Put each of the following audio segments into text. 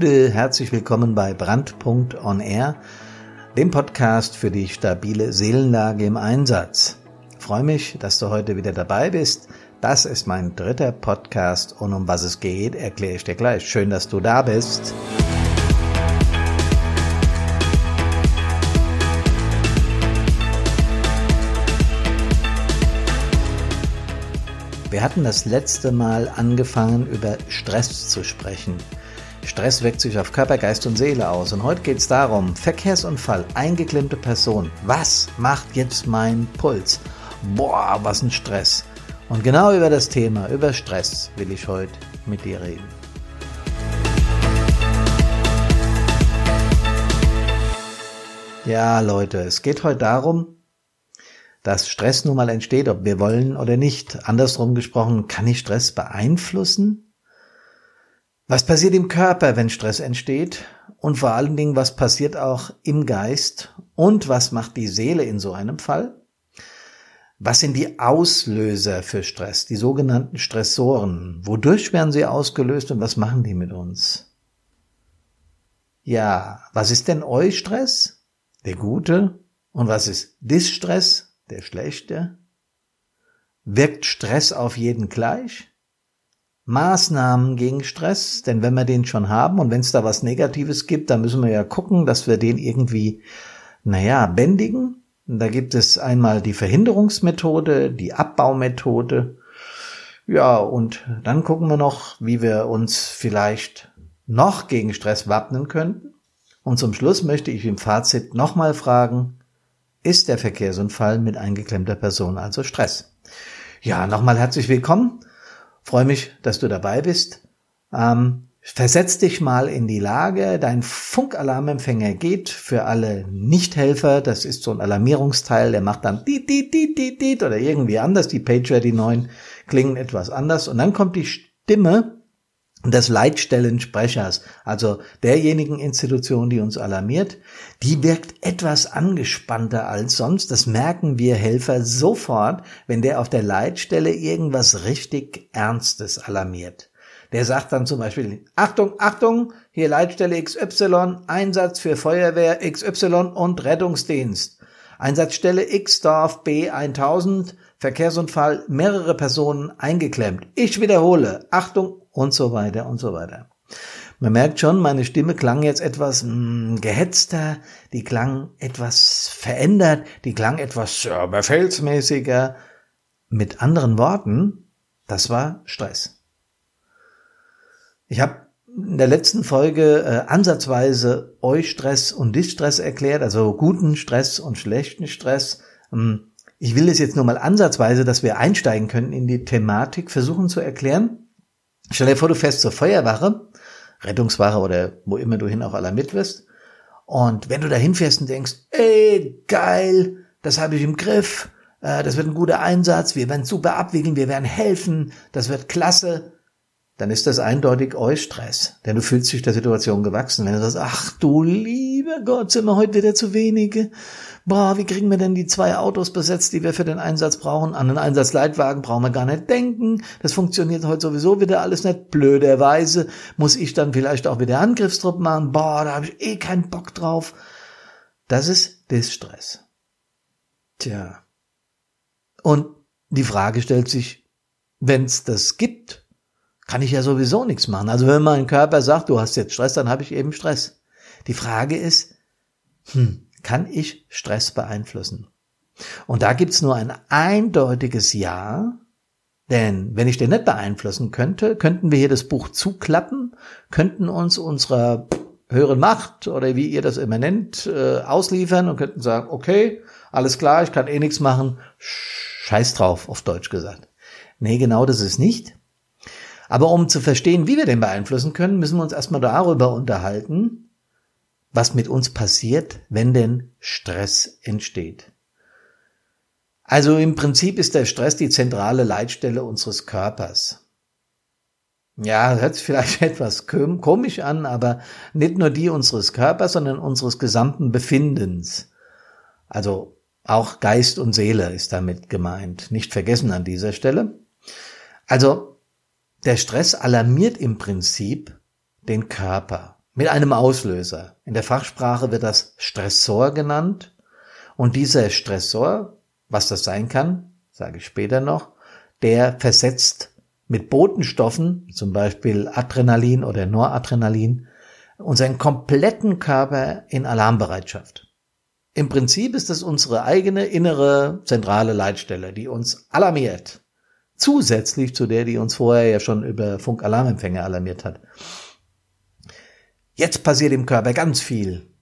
Gude, herzlich willkommen bei Brandpunkt on Air, dem Podcast für die stabile Seelenlage im Einsatz. Ich freue mich, dass du heute wieder dabei bist. Das ist mein dritter Podcast und um was es geht, erkläre ich dir gleich. Schön, dass du da bist. Wir hatten das letzte Mal angefangen, über Stress zu sprechen. Stress wirkt sich auf Körper, Geist und Seele aus. Und heute geht es darum, Verkehrsunfall, eingeklemmte Person. Was macht jetzt mein Puls? Boah, was ein Stress. Und genau über das Thema, über Stress, will ich heute mit dir reden. Ja, Leute, es geht heute darum, dass Stress nun mal entsteht, ob wir wollen oder nicht. Andersrum gesprochen, kann ich Stress beeinflussen? Was passiert im Körper, wenn Stress entsteht? Und vor allen Dingen, was passiert auch im Geist? Und was macht die Seele in so einem Fall? Was sind die Auslöser für Stress, die sogenannten Stressoren? Wodurch werden sie ausgelöst und was machen die mit uns? Ja, was ist denn Eustress? Der gute. Und was ist Distress? der schlechte? Wirkt Stress auf jeden gleich? Maßnahmen gegen Stress, denn wenn wir den schon haben und wenn es da was Negatives gibt, dann müssen wir ja gucken, dass wir den irgendwie, naja, bändigen. da gibt es einmal die Verhinderungsmethode, die Abbaumethode. Ja, und dann gucken wir noch, wie wir uns vielleicht noch gegen Stress wappnen könnten. Und zum Schluss möchte ich im Fazit nochmal fragen, ist der Verkehrsunfall mit eingeklemmter Person also Stress. Ja, nochmal herzlich willkommen. Freue mich, dass du dabei bist. Ähm, versetz dich mal in die Lage, dein Funkalarmempfänger geht für alle Nichthelfer. Das ist so ein Alarmierungsteil, der macht dann dit, dit, dit, dit, dit oder irgendwie anders. Die Pager, die neuen, klingen etwas anders. Und dann kommt die Stimme des Leitstellensprechers, also derjenigen Institution, die uns alarmiert, die wirkt etwas angespannter als sonst. Das merken wir Helfer sofort, wenn der auf der Leitstelle irgendwas richtig Ernstes alarmiert. Der sagt dann zum Beispiel, Achtung, Achtung, hier Leitstelle XY, Einsatz für Feuerwehr XY und Rettungsdienst. Einsatzstelle X Dorf B 1000, Verkehrsunfall, mehrere Personen eingeklemmt. Ich wiederhole, Achtung, und so weiter und so weiter. Man merkt schon, meine Stimme klang jetzt etwas mh, hm, gehetzter, die klang etwas verändert, die klang etwas ja, befehlsmäßiger. Mit anderen Worten, das war Stress. Ich habe in der letzten Folge äh, ansatzweise Eustress und Distress erklärt, also guten Stress und schlechten Stress. Ähm, ich will es jetzt nur mal ansatzweise, dass wir einsteigen können in die Thematik, versuchen zu erklären, Stell dir vor, du fährst zur Feuerwache, Rettungswache oder wo immer du hin auch alarmiert wirst. Und wenn du da hinfährst und denkst, ey, geil, das habe ich im Griff, äh, das wird ein guter Einsatz, wir werden super abwickeln, wir werden helfen, das wird klasse, dann ist das eindeutig Eustress, denn du fühlst dich der Situation gewachsen. Wenn du sagst, ach du lieber Gott, sind wir heute wieder zu wenige, boah, wie kriegen wir denn die zwei Autos besetzt, die wir für den Einsatz brauchen? An den Einsatzleitwagen brauchen wir gar nicht denken. Das funktioniert heute sowieso wieder alles nicht. Blöderweise muss ich dann vielleicht auch wieder Angriffstrupp machen. Boah, da habe ich eh keinen Bock drauf. Das ist Distress. Tja. Und die Frage stellt sich, wenn es das gibt, kann ich ja sowieso nichts machen. Also wenn mein Körper sagt, du hast jetzt Stress, dann habe ich eben Stress. Die Frage ist, hm, kann ich Stress beeinflussen? Und da gibt's nur ein eindeutiges Ja, denn wenn ich den nicht beeinflussen könnte, könnten wir hier das Buch zuklappen, könnten uns unserer höheren Macht oder wie ihr das immer nennt, äh, ausliefern und könnten sagen, okay, alles klar, ich kann eh nichts machen, scheiß drauf, auf Deutsch gesagt. Nee, genau das ist nicht. Aber um zu verstehen, wie wir den beeinflussen können, müssen wir uns erstmal darüber unterhalten, was mit uns passiert, wenn denn Stress entsteht. Also im Prinzip ist der Stress die zentrale Leitstelle unseres Körpers. Ja, hört sich vielleicht etwas komisch an, aber nicht nur die unseres Körpers, sondern unseres gesamten Befindens. Also auch Geist und Seele ist damit gemeint. Nicht vergessen an dieser Stelle. Also der Stress alarmiert im Prinzip den Körper. mit einem Auslöser. In der Fachsprache wird das Stressor genannt. Und dieser Stressor, was das sein kann, sage ich später noch, der versetzt mit Botenstoffen, zum Beispiel Adrenalin oder Noradrenalin, unseren kompletten Körper in Alarmbereitschaft. Im Prinzip ist es unsere eigene innere zentrale Leitstelle, die uns alarmiert. Zusätzlich zu der, die uns vorher ja schon über Funkalarmempfänger alarmiert hat. Jetzt passiert im Körper ganz viel.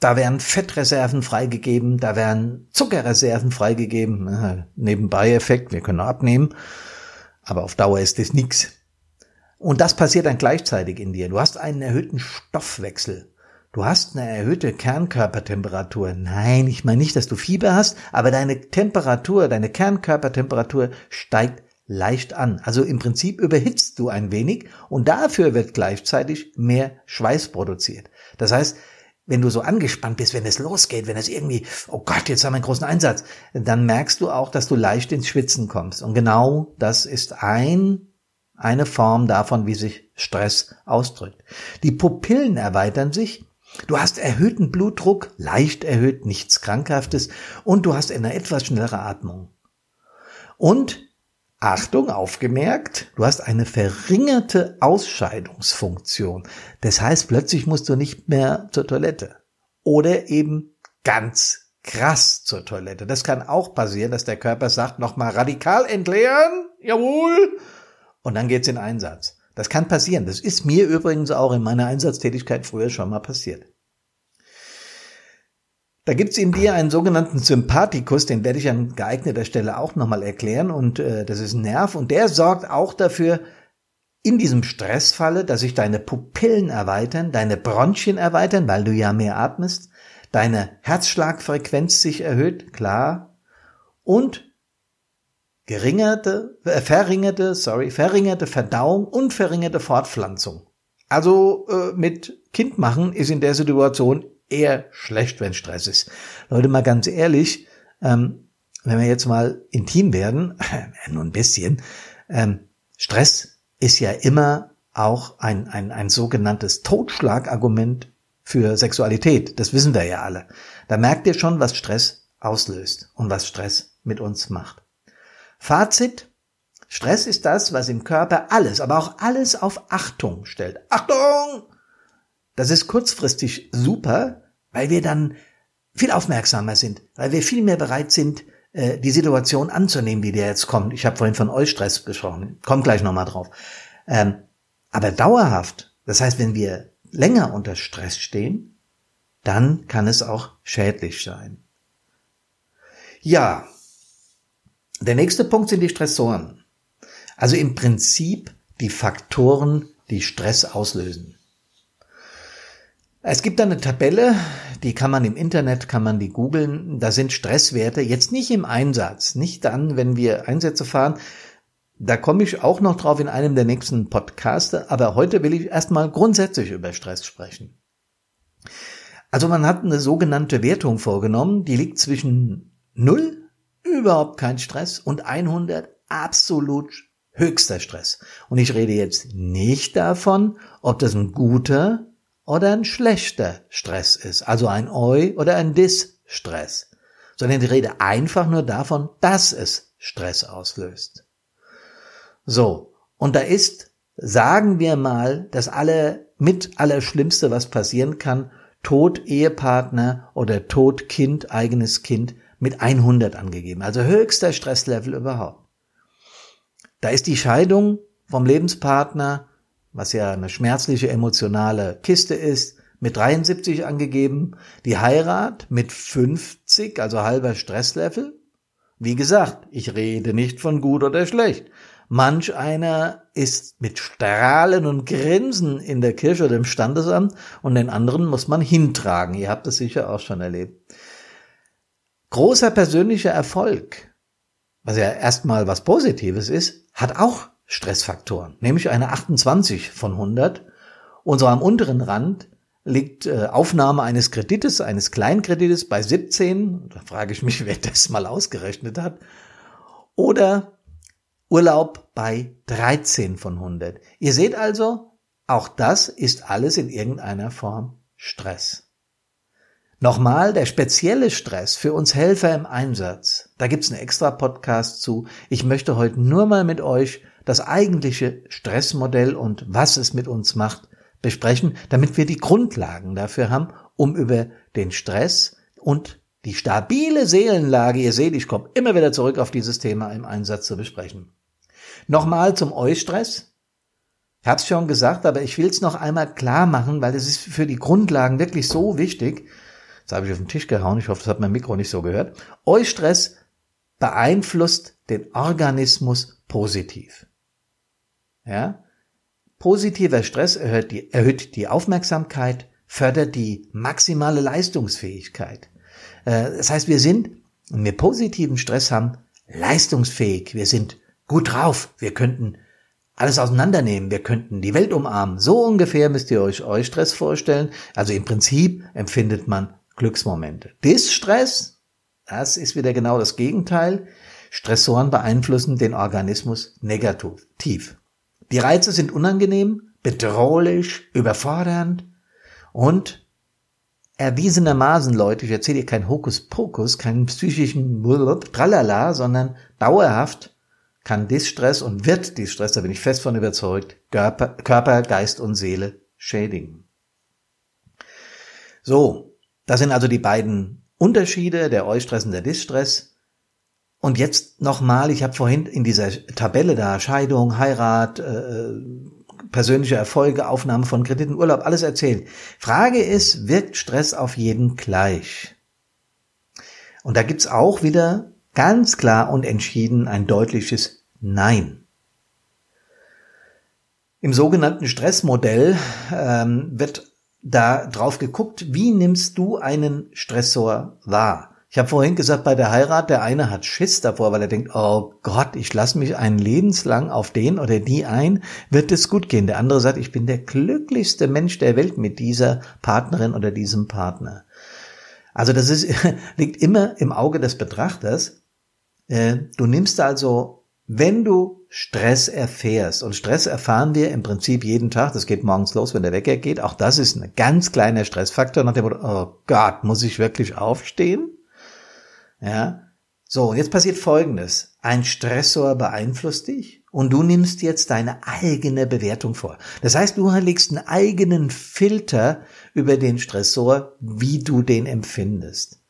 Da werden Fettreserven freigegeben, da werden Zuckerreserven freigegeben. Nebenbei Effekt, wir können abnehmen, aber auf Dauer ist das nichts. Und das passiert dann gleichzeitig in dir. Du hast einen erhöhten Stoffwechsel. Du hast eine erhöhte Kernkörpertemperatur. Nein, ich meine nicht, dass du Fieber hast, aber deine Temperatur, deine Kernkörpertemperatur steigt leicht an. Also im Prinzip überhitzt du ein wenig und dafür wird gleichzeitig mehr Schweiß produziert. Das heißt, wenn du so angespannt bist, wenn es losgeht, wenn es irgendwie, oh Gott, jetzt haben wir einen großen Einsatz, dann merkst du auch, dass du leicht ins Schwitzen kommst. Und genau das ist ein eine Form davon, wie sich Stress ausdrückt. Die Pupillen erweitern sich, du hast erhöhten Blutdruck, leicht erhöht, nichts Krankhaftes, und du hast eine etwas schnellere Atmung. Und Achtung, aufgemerkt, du hast eine verringerte Ausscheidungsfunktion. Das heißt, plötzlich musst du nicht mehr zur Toilette. Oder eben ganz krass zur Toilette. Das kann auch passieren, dass der Körper sagt, nochmal radikal entleeren. Jawohl und dann geht's in Einsatz. Das kann passieren. Das ist mir übrigens auch in meiner Einsatztätigkeit früher schon mal passiert. Da gibt's in dir einen sogenannten Sympathikus, den werde ich an geeigneter Stelle auch nochmal erklären. Und äh, das ist ein Nerv und der sorgt auch dafür, in diesem Stressfalle, dass sich deine Pupillen erweitern, deine Bronchien erweitern, weil du ja mehr atmest, deine Herzschlagfrequenz sich erhöht, klar, und geringerte, äh, verringerte, sorry, verringerte Verdauung und verringerte Fortpflanzung. Also äh, mit Kind machen ist in der Situation eher schlecht, wenn Stress ist. Leute, mal ganz ehrlich, ähm, wenn wir jetzt mal intim werden, äh, nur ein bisschen, ähm, Stress ist ja immer auch ein, ein, ein sogenanntes Totschlagargument für Sexualität. Das wissen wir ja alle. Da merkt ihr schon, was Stress auslöst und was Stress mit uns macht. Fazit. Stress ist das, was im Körper alles, aber auch alles auf Achtung stellt. Achtung! Das ist kurzfristig super, weil wir dann viel aufmerksamer sind, weil wir viel mehr bereit sind, äh, die Situation anzunehmen, die dir jetzt kommt. Ich habe vorhin von Eustress gesprochen, kommt gleich nochmal drauf. Ähm, aber dauerhaft, das heißt, wenn wir länger unter Stress stehen, dann kann es auch schädlich sein. Ja, der nächste Punkt sind die Stressoren. Also im Prinzip die Faktoren, die Stress auslösen. Es gibt eine Tabelle, die kann man im Internet, kann man die googeln. Da sind Stresswerte jetzt nicht im Einsatz, nicht dann, wenn wir Einsätze fahren. Da komme ich auch noch drauf in einem der nächsten Podcasts, aber heute will ich erstmal grundsätzlich über Stress sprechen. Also man hat eine sogenannte Wertung vorgenommen, die liegt zwischen 0 überhaupt kein Stress und 100 absolut höchster Stress. Und ich rede jetzt nicht davon, ob das ein guter oder ein schlechter Stress ist, also ein Eu oder ein Dis-Stress, sondern ich rede einfach nur davon, dass es Stress auslöst. So, und da ist, sagen wir mal, das alle mit allerschlimmste, was passieren kann, Tod Ehepartner oder Tod Kind, eigenes Kind, mit 100 angegeben, also höchster Stresslevel überhaupt. Da ist die Scheidung vom Lebenspartner, was ja eine schmerzliche emotionale Kiste ist, mit 73 angegeben, die Heirat mit 50, also halber Stresslevel. Wie gesagt, ich rede nicht von gut oder schlecht. Manch einer ist mit Strahlen und Grinsen in der Kirche oder im Standesamt und den anderen muss man hintragen. Ihr habt das sicher auch schon erlebt. Großer persönlicher Erfolg, was ja erstmal was Positives ist, hat auch Stressfaktoren, nämlich eine 28 von 100. Und so am unteren Rand liegt äh, Aufnahme eines Kredites, eines Kleinkredites bei 17. Da frage ich mich, wer das mal ausgerechnet hat. Oder Urlaub bei 13 von 100. Ihr seht also, Auch das ist alles in irgendeiner Form Stress. Nochmal, der spezielle Stress für uns Helfer im Einsatz. Da gibt's einen extra Podcast zu. Ich möchte heute nur mal mit euch das eigentliche Stressmodell und was es mit uns macht besprechen, damit wir die Grundlagen dafür haben, um über den Stress und die stabile Seelenlage, ihr seht, ich komme immer wieder zurück auf dieses Thema im Einsatz zu besprechen. Nochmal zum Eustress. Ich habe es schon gesagt, aber ich will es noch einmal klar machen, weil es ist für die Grundlagen wirklich so wichtig. Jetzt habe ich auf den Tisch gehauen, ich hoffe, das hat mein Mikro nicht so gehört. Eustress beeinflusst den Organismus positiv. Ja? Positiver Stress erhöht die, erhöht die Aufmerksamkeit, fördert die maximale Leistungsfähigkeit. Äh, das heißt, wir sind, wenn wir positiven Stress haben, leistungsfähig. Wir sind gut drauf. Wir könnten alles auseinandernehmen. Wir könnten die Welt umarmen. So ungefähr müsst ihr euch euch Stress vorstellen. Also im Prinzip empfindet man Glücksmomente. Distress, das ist wieder genau das Gegenteil. Stressoren beeinflussen den Organismus negativ. Die Reize sind unangenehm, bedrohlich, überfordernd und erwiesenermaßen, Leute, ich erzähle dir kein Hokuspokus, keinen psychischen Tralala, sondern dauerhaft kann Distress und wird Distress, da bin ich fest von überzeugt, Körper, Geist und Seele schädigen. So, das sind also die beiden Unterschiede, der Eustress und der Distress. Und jetzt nochmal, ich habe vorhin in dieser Tabelle da Scheidung, Heirat, äh, persönliche Erfolge, Aufnahme von Krediten, Urlaub, alles erzählt. Frage ist, wirkt Stress auf jeden gleich? Und da gibt's auch wieder ganz klar und entschieden ein deutliches Nein. Im sogenannten Stressmodell ähm, wird da drauf geguckt, wie nimmst du einen Stressor wahr? Ich habe vorhin gesagt, bei der Heirat, der eine hat Schiss davor, weil er denkt, oh Gott, ich lasse mich ein lebenslang auf den oder die ein, wird es gut gehen. Der andere sagt, ich bin der glücklichste Mensch der Welt mit dieser Partnerin oder diesem Partner. Also das ist, liegt immer im Auge des Betrachters. Äh, du nimmst also, wenn du Stress erfährst, und Stress erfahren wir im Prinzip jeden Tag, das geht morgens los, wenn der Wecker geht, auch das ist ein ganz kleiner Stressfaktor nach dem Motto, oh Gott, muss ich wirklich aufstehen? Ja. So, und jetzt passiert Folgendes. Ein Stressor beeinflusst dich und du nimmst jetzt deine eigene Bewertung vor. Das heißt, du legst einen eigenen Filter über den Stressor, wie du den empfindest.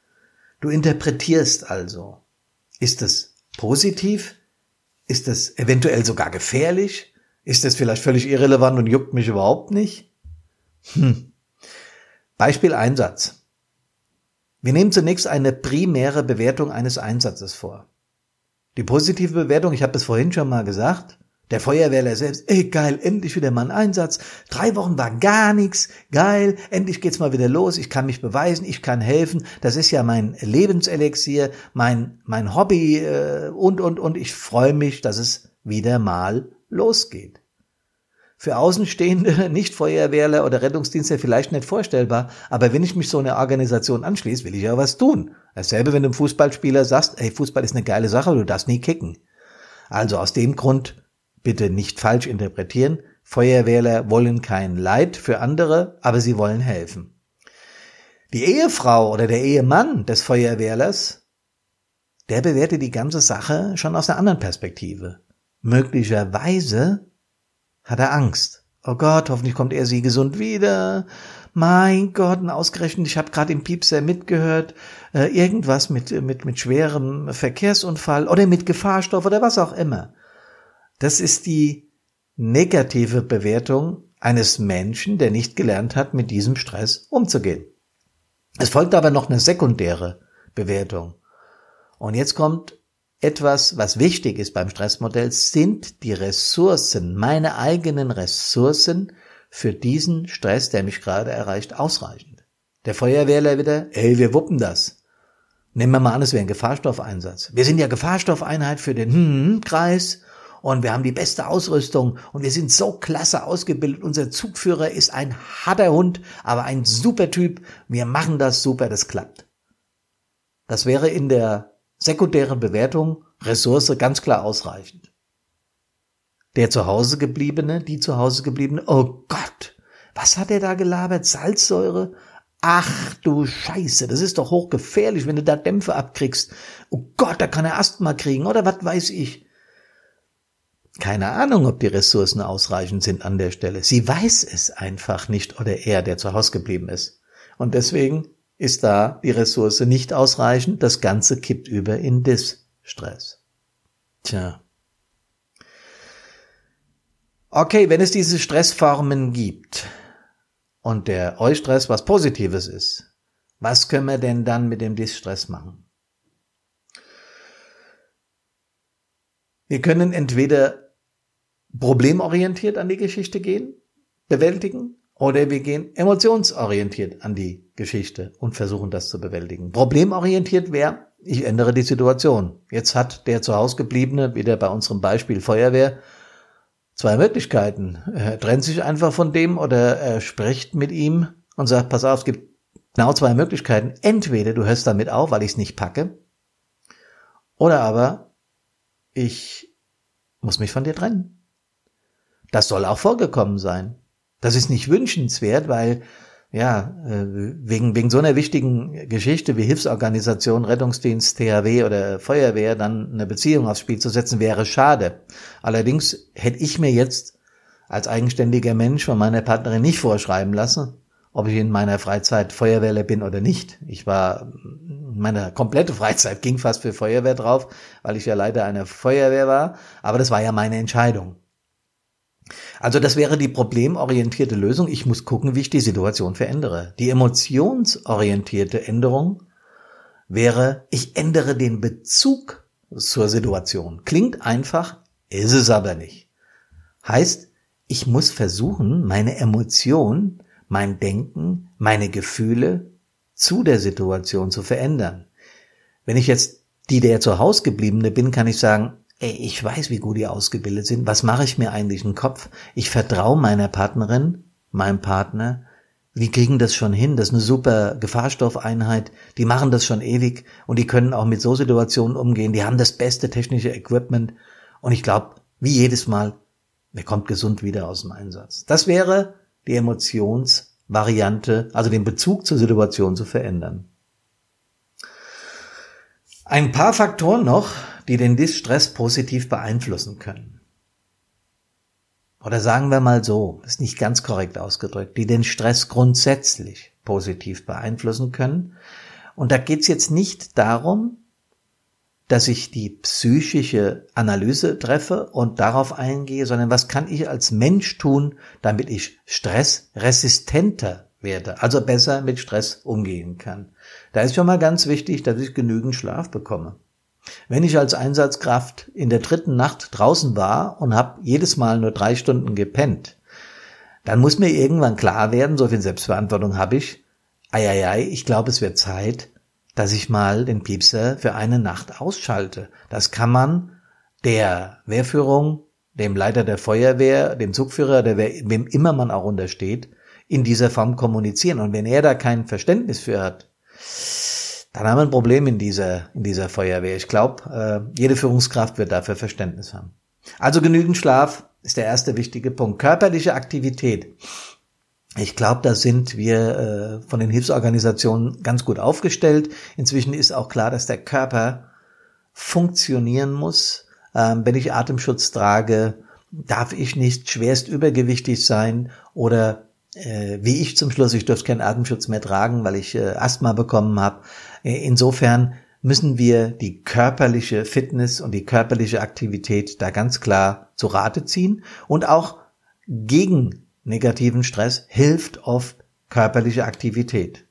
Du interpretierst also. Ist es positiv? Ist es eventuell sogar gefährlich? Ist es vielleicht völlig irrelevant und juckt mich überhaupt nicht? Hm. Beispiel Einsatz. Wir nehmen zunächst eine primäre Bewertung eines Einsatzes vor. Die positive Bewertung, ich habe es vorhin schon mal gesagt, der Feuerwehrler selbst, ey geil, endlich wieder mal ein Einsatz. Drei Wochen war gar nichts, geil, endlich geht's mal wieder los, ich kann mich beweisen, ich kann helfen, das ist ja mein Lebenselixier, mein, mein Hobby äh, und, und, und ich freue mich, dass es wieder mal losgeht für Außenstehende, nicht Feuerwehrler oder Rettungsdienste vielleicht nicht vorstellbar, aber wenn ich mich so einer Organisation anschließe, will ich ja was tun. Dasselbe, wenn du einem Fußballspieler sagst, ey, Fußball ist eine geile Sache, du darfst nie kicken. Also aus dem Grund bitte nicht falsch interpretieren. Feuerwehrler wollen kein Leid für andere, aber sie wollen helfen. Die Ehefrau oder der Ehemann des Feuerwehrlers, der bewertet die ganze Sache schon aus einer anderen Perspektive. Möglicherweise hat er Angst. Oh Gott, hoffentlich kommt er sie gesund wieder. Mein Gott, und ausgerechnet, ich habe gerade im Piepser mitgehört, äh, irgendwas mit, mit, mit schwerem Verkehrsunfall oder mit Gefahrstoff oder was auch immer. Das ist die negative Bewertung eines Menschen, der nicht gelernt hat, mit diesem Stress umzugehen. Es folgt aber noch eine sekundäre Bewertung. Und jetzt kommt etwas, was wichtig ist beim Stressmodell, sind die Ressourcen, meine eigenen Ressourcen für diesen Stress, der mich gerade erreicht, ausreichend. Der Feuerwehrler wieder, ey, wir wuppen das. Nehmen wir mal an, es wäre ein Gefahrstoffeinsatz. Wir sind ja Gefahrstoffeinheit für den hm Kreis und wir haben die beste Ausrüstung und wir sind so klasse ausgebildet. Unser Zugführer ist ein harter Hund, aber ein super Typ. Wir machen das super, das klappt. Das wäre in der sekundäre Bewertung, Ressource ganz klar ausreichend. Der zu Hause gebliebene, die zu Hause gebliebene, oh Gott, was hat er da gelabert? Salzsäure? Ach du Scheiße, das ist doch hochgefährlich, wenn du da Dämpfe abkriegst. Oh Gott, da kann er Asthma kriegen oder was weiß ich. Keine Ahnung, ob die Ressourcen ausreichend sind an der Stelle. Sie weiß es einfach nicht oder er, der zu Hause geblieben ist. Und deswegen ist da die Ressource nicht ausreichend. Das Ganze kippt über in Distress. Tja. Okay, wenn es diese Stressformen gibt und der Eustress was Positives ist, was können wir denn dann mit dem Distress machen? Wir können entweder problemorientiert an die Geschichte gehen, bewältigen, oder wir gehen emotionsorientiert an die Geschichte und versuchen das zu bewältigen. Problemorientiert wäre, ich ändere die Situation. Jetzt hat der zu Hause gebliebene, wieder bei unserem Beispiel Feuerwehr, zwei Möglichkeiten. Er trennt sich einfach von dem oder er spricht mit ihm und sagt, pass auf, es gibt genau zwei Möglichkeiten. Entweder du hörst damit auf, weil ich es nicht packe, oder aber ich muss mich von dir trennen. Das soll auch vorgekommen sein. Das ist nicht wünschenswert, weil ja, äh, wegen, wegen so einer wichtigen Geschichte wie Hilfsorganisation, Rettungsdienst, THW oder Feuerwehr dann eine Beziehung aufs Spiel zu setzen, wäre schade. Allerdings hätte ich mir jetzt als eigenständiger Mensch von meiner Partnerin nicht vorschreiben lassen, ob ich in meiner Freizeit Feuerwehrler bin oder nicht. Ich war, meine komplette Freizeit ging fast für Feuerwehr drauf, weil ich ja leider eine Feuerwehr war, aber das war ja meine Entscheidung. Also das wäre die problemorientierte Lösung. Ich muss gucken, wie ich die Situation verändere. Die emotionsorientierte Änderung wäre, ich ändere den Bezug zur Situation. Klingt einfach, ist es aber nicht. Heißt, ich muss versuchen, meine Emotion, mein Denken, meine Gefühle zu der Situation zu verändern. Wenn ich jetzt die der zu Hause gebliebene bin, kann ich sagen, ey, ich weiß, wie gut die ausgebildet sind. Was mache ich mir eigentlich im Kopf? Ich vertraue meiner Partnerin, meinem Partner. Die kriegen das schon hin. Das ist eine super Gefahrstoffeinheit. Die machen das schon ewig und die können auch mit so Situationen umgehen. Die haben das beste technische Equipment. Und ich glaube, wie jedes Mal, wer kommt gesund wieder aus dem Einsatz. Das wäre die Emotionsvariante, also den Bezug zur Situation zu verändern. Ein paar Faktoren noch, die den Distress positiv beeinflussen können. Oder sagen wir mal so, ist nicht ganz korrekt ausgedrückt, die den Stress grundsätzlich positiv beeinflussen können. Und da geht's jetzt nicht darum, dass ich die psychische Analyse treffe und darauf eingehe, sondern was kann ich als Mensch tun, damit ich stressresistenter werde, also besser mit Stress umgehen kann. Da ist schon mal ganz wichtig, dass ich genügend Schlaf bekomme. Wenn ich als Einsatzkraft in der dritten Nacht draußen war und habe jedes Mal nur drei Stunden gepennt, dann muss mir irgendwann klar werden, so viel Selbstverantwortung habe ich, eieiei, ich glaube, es wird Zeit, dass ich mal den Piepser für eine Nacht ausschalte. Das kann man der Wehrführung, dem Leiter der Feuerwehr, dem Zugführer, der wem immer man auch untersteht, in dieser Form kommunizieren. Und wenn er da kein Verständnis für hat, dann haben wir ein Problem in dieser, in dieser Feuerwehr. Ich glaube, äh, jede Führungskraft wird dafür Verständnis haben. Also genügend Schlaf ist der erste wichtige Punkt. Körperliche Aktivität. Ich glaube, da sind wir äh, von den Hilfsorganisationen ganz gut aufgestellt. Inzwischen ist auch klar, dass der Körper funktionieren muss. Ähm, wenn ich Atemschutz trage, darf ich nicht schwerst übergewichtig sein oder äh, wie ich zum Schluss, ich durfte keinen Atemschutz mehr tragen, weil ich äh, Asthma bekommen habe. Äh, insofern müssen wir die körperliche Fitness und die körperliche Aktivität da ganz klar zu Rate ziehen und auch gegen negativen Stress hilft oft körperliche Aktivität.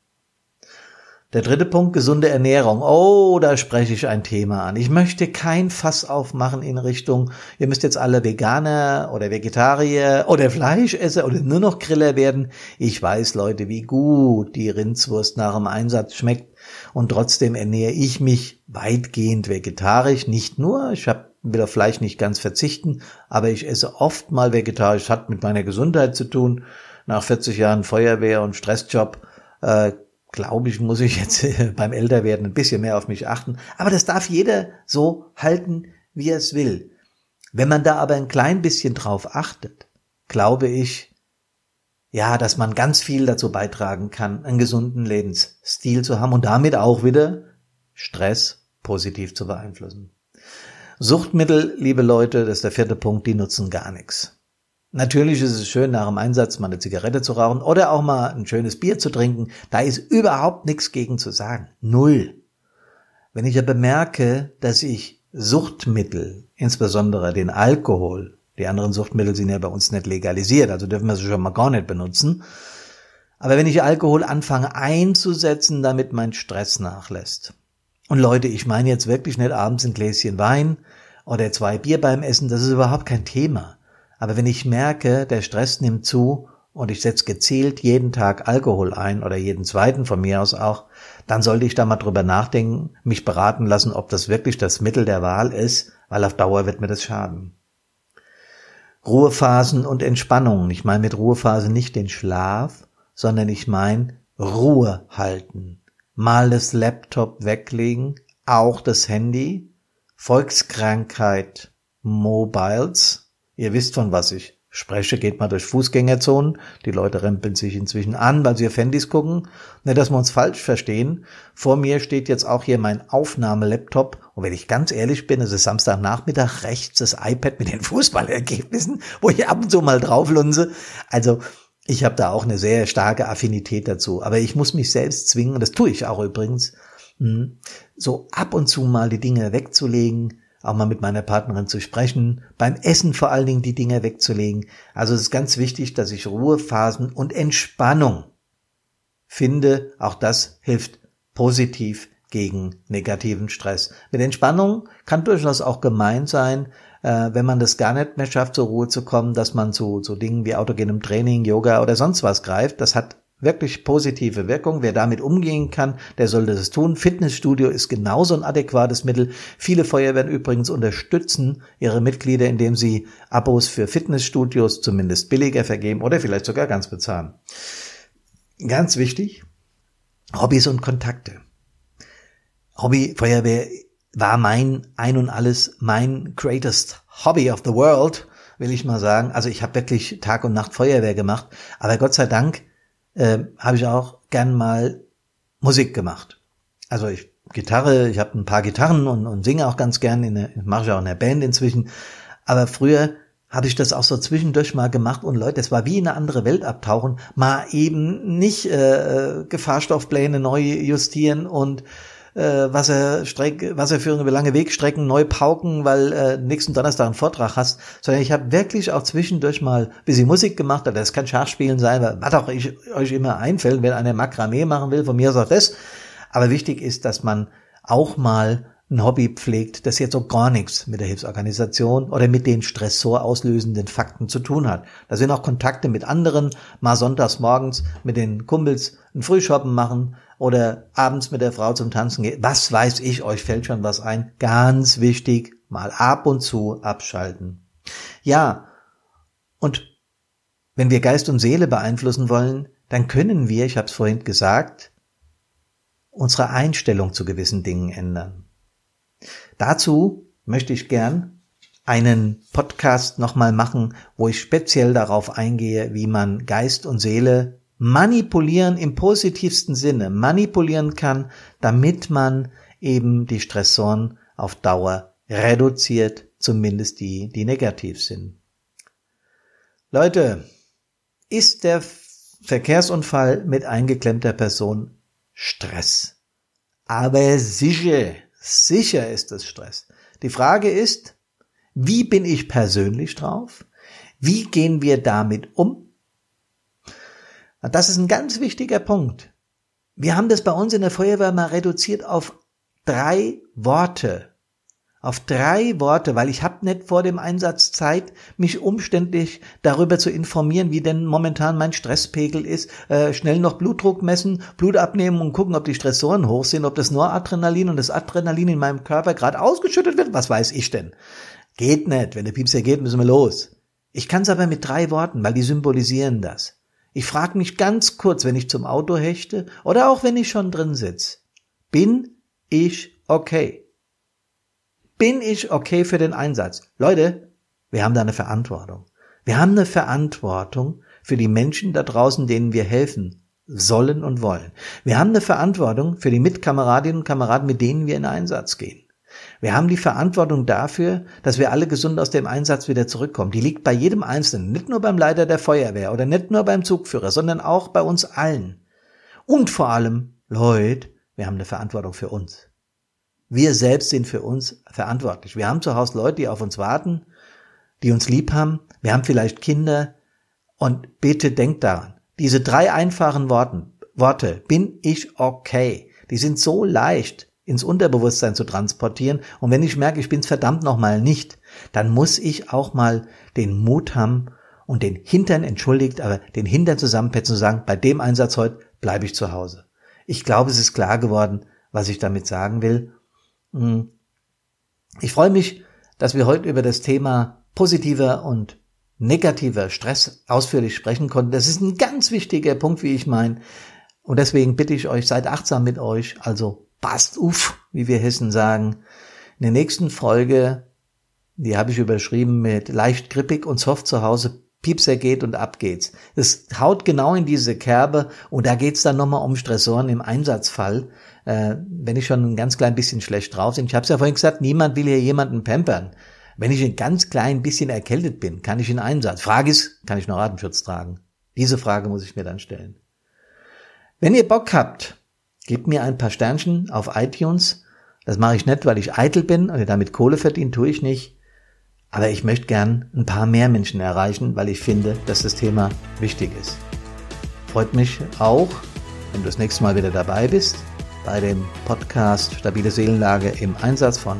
Der dritte Punkt, gesunde Ernährung. Oh, da spreche ich ein Thema an. Ich möchte kein Fass aufmachen in Richtung, ihr müsst jetzt alle Veganer oder Vegetarier oder Fleischesser oder nur noch Griller werden. Ich weiß, Leute, wie gut die Rindswurst nach dem Einsatz schmeckt und trotzdem ernähre ich mich weitgehend vegetarisch. Nicht nur, ich hab, will auf Fleisch nicht ganz verzichten, aber ich esse oft mal vegetarisch. hat mit meiner Gesundheit zu tun. Nach 40 Jahren Feuerwehr und Stressjob äh, glaube ich, muss ich jetzt beim Älterwerden ein bisschen mehr auf mich achten. Aber das darf jeder so halten, wie er es will. Wenn man da aber ein klein bisschen drauf achtet, glaube ich, ja, dass man ganz viel dazu beitragen kann, einen gesunden Lebensstil zu haben und damit auch wieder Stress positiv zu beeinflussen. Suchtmittel, liebe Leute, das ist der vierte Punkt, die nutzen gar nichts. Natürlich ist es schön, nach dem Einsatz mal eine Zigarette zu rauchen oder auch mal ein schönes Bier zu trinken. Da ist überhaupt nichts gegen zu sagen. Null. Wenn ich aber merke, dass ich Suchtmittel, insbesondere den Alkohol, die anderen Suchtmittel sind ja bei uns nicht legalisiert, also dürfen wir sie schon mal gar nicht benutzen. Aber wenn ich Alkohol anfange einzusetzen, damit mein Stress nachlässt. Und Leute, ich meine jetzt wirklich nicht abends ein Gläschen Wein oder zwei Bier beim Essen, das ist überhaupt kein Thema. Aber wenn ich merke, der Stress nimmt zu und ich setze gezielt jeden Tag Alkohol ein oder jeden zweiten von mir aus auch, dann sollte ich da mal drüber nachdenken, mich beraten lassen, ob das wirklich das Mittel der Wahl ist, weil auf Dauer wird mir das schaden. Ruhephasen und Entspannung. Ich meine mit Ruhephase nicht den Schlaf, sondern ich meine Ruhe halten. Mal das Laptop weglegen, auch das Handy, Volkskrankheit, Mobiles. Ihr wisst von was ich spreche, geht mal durch Fußgängerzonen. Die Leute rempeln sich inzwischen an, weil sie auf Handys gucken. Nicht, dass wir uns falsch verstehen. Vor mir steht jetzt auch hier mein Aufnahmelaptop. Und wenn ich ganz ehrlich bin, es ist Samstagnachmittag rechts das iPad mit den Fußballergebnissen, wo ich ab und zu mal drauflunse. Also, ich habe da auch eine sehr starke Affinität dazu. Aber ich muss mich selbst zwingen, das tue ich auch übrigens, hm, so ab und zu mal die Dinge wegzulegen, auch mal mit meiner Partnerin zu sprechen, beim Essen vor allen Dingen die Dinge wegzulegen. Also es ist ganz wichtig, dass ich Ruhephasen und Entspannung finde. Auch das hilft positiv gegen negativen Stress. Mit Entspannung kann durchaus auch gemeint sein, äh, wenn man das gar nicht mehr schafft, zur Ruhe zu kommen, dass man zu, zu Dingen wie autogenem Training, Yoga oder sonst was greift. Das hat wirklich positive Wirkung. Wer damit umgehen kann, der sollte es tun. Fitnessstudio ist genauso ein adäquates Mittel. Viele Feuerwehren übrigens unterstützen ihre Mitglieder, indem sie Abos für Fitnessstudios zumindest billiger vergeben oder vielleicht sogar ganz bezahlen. Ganz wichtig, Hobbys und Kontakte. Hobby Feuerwehr war mein ein und alles mein greatest Hobby of the world, will ich mal sagen. Also ich habe wirklich Tag und Nacht Feuerwehr gemacht, aber Gott sei Dank äh, habe ich auch gern mal Musik gemacht. Also ich Gitarre, ich habe ein paar Gitarren und, und singe auch ganz gern, in der, mache ich auch in der Band inzwischen. Aber früher habe ich das auch so zwischendurch mal gemacht und Leute, es war wie in eine andere Welt abtauchen, mal eben nicht äh, Gefahrstoffpläne neu justieren und äh, Wasserstreck, Wasserführung über lange Wegstrecken neu pauken, weil äh, nächsten Donnerstag einen Vortrag hast, sondern ich habe wirklich auch zwischendurch mal ein bisschen Musik gemacht, oder das kann Schachspielen sein, was auch ich, euch immer einfällt, wenn einer Makramee machen will, von mir auch das. Aber wichtig ist, dass man auch mal ein Hobby pflegt, das jetzt so gar nichts mit der Hilfsorganisation oder mit den Stressor auslösenden Fakten zu tun hat. Da sind auch Kontakte mit anderen, mal sonntags morgens mit den Kumpels ein Frühshoppen machen oder abends mit der Frau zum Tanzen gehen. Was weiß ich, euch fällt schon was ein. Ganz wichtig, mal ab und zu abschalten. Ja, und wenn wir Geist und Seele beeinflussen wollen, dann können wir, ich habe es vorhin gesagt, unsere Einstellung zu gewissen Dingen ändern. Dazu möchte ich gern einen Podcast nochmal machen, wo ich speziell darauf eingehe, wie man Geist und Seele manipulieren im positivsten Sinne manipulieren kann, damit man eben die Stressoren auf Dauer reduziert, zumindest die, die negativ sind. Leute, ist der Verkehrsunfall mit eingeklemmter Person Stress? Aber sicher, Sicher ist es Stress. Die Frage ist, wie bin ich persönlich drauf? Wie gehen wir damit um? Das ist ein ganz wichtiger Punkt. Wir haben das bei uns in der Feuerwehr mal reduziert auf drei Worte auf drei Worte, weil ich habe nicht vor dem Einsatz Zeit, mich umständlich darüber zu informieren, wie denn momentan mein Stresspegel ist, äh, schnell noch Blutdruck messen, Blut abnehmen und gucken, ob die Stressoren hoch sind, ob das Noradrenalin und das Adrenalin in meinem Körper gerade ausgeschüttet wird, was weiß ich denn? Geht nicht, wenn der Piepser geht, müssen wir los. Ich kann es aber mit drei Worten, weil die symbolisieren das. Ich frage mich ganz kurz, wenn ich zum Auto hechte oder auch wenn ich schon drin sitz. Bin ich okay? Bin ich okay für den Einsatz? Leute, Wir haben da eine Verantwortung. Wir haben eine Verantwortung für die Menschen da draußen, denen wir helfen sollen und wollen. Wir haben eine Verantwortung für die Mitkameradinnen und Kameraden, mit denen wir in Einsatz gehen. Wir haben die Verantwortung dafür, dass wir alle gesund aus dem Einsatz wieder zurückkommen. Die liegt bei jedem Einzelnen, nicht nur beim Leiter der Feuerwehr oder nicht nur beim Zugführer, sondern auch bei uns allen. Und vor allem, Leute, wir haben eine Verantwortung für uns. Wir selbst sind für uns verantwortlich. Wir haben zu Hause Leute, die auf uns warten, die uns lieb haben. Wir haben vielleicht Kinder. Und bitte denkt daran, diese drei einfachen Worten, Worte, bin ich okay, die sind so leicht ins Unterbewusstsein zu transportieren. Und wenn ich merke, ich bin's verdammt nochmal nicht, dann muss ich auch mal den Mut haben und den Hintern, entschuldigt, aber den Hintern zusammenpetzen und sagen, bei dem Einsatz heute bleibe ich zu Hause. Ich glaube, es ist klar geworden, was ich damit sagen will. Hm. Ich freue mich, dass wir heute über das Thema positiver und negativer Stress ausführlich sprechen konnten. Das ist ein ganz wichtiger Punkt, wie ich meine. Und deswegen bitte ich euch, seid achtsam mit euch, also passt auf, wie wir Hessen sagen. In der nächsten Folge, die habe ich überschrieben mit leicht grippig und soft zu Hause, Piepser geht und ab geht's. Das haut genau in diese Kerbe und da geht's dann nochmal um Stressoren im Einsatzfall, äh, wenn ich schon ein ganz klein bisschen schlecht drauf bin. Ich habe es ja vorhin gesagt, niemand will hier jemanden pampern. Wenn ich ein ganz klein bisschen erkältet bin, kann ich in Einsatz. Frage ist, kann ich noch Atemschutz tragen? Diese Frage muss ich mir dann stellen. Wenn ihr Bock habt, gebt mir ein paar Sternchen auf iTunes. Das mache ich nicht, weil ich eitel bin und damit Kohle verdienen, tue ich nicht. Aber ich möchte gern ein paar mehr Menschen erreichen, weil ich finde, dass das Thema wichtig ist. Freut mich auch, wenn du das nächste Mal wieder dabei bist bei dem Podcast Stabile Seelenlage im Einsatz von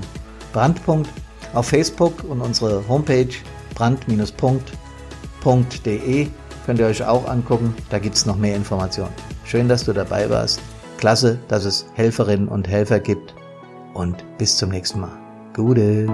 Brandpunkt auf Facebook und unsere Homepage brand-punkt.de könnt ihr euch auch angucken. Da gibt es noch mehr Informationen. Schön, dass du dabei warst. Klasse, dass es Helferinnen und Helfer gibt. Und bis zum nächsten Mal. Gute.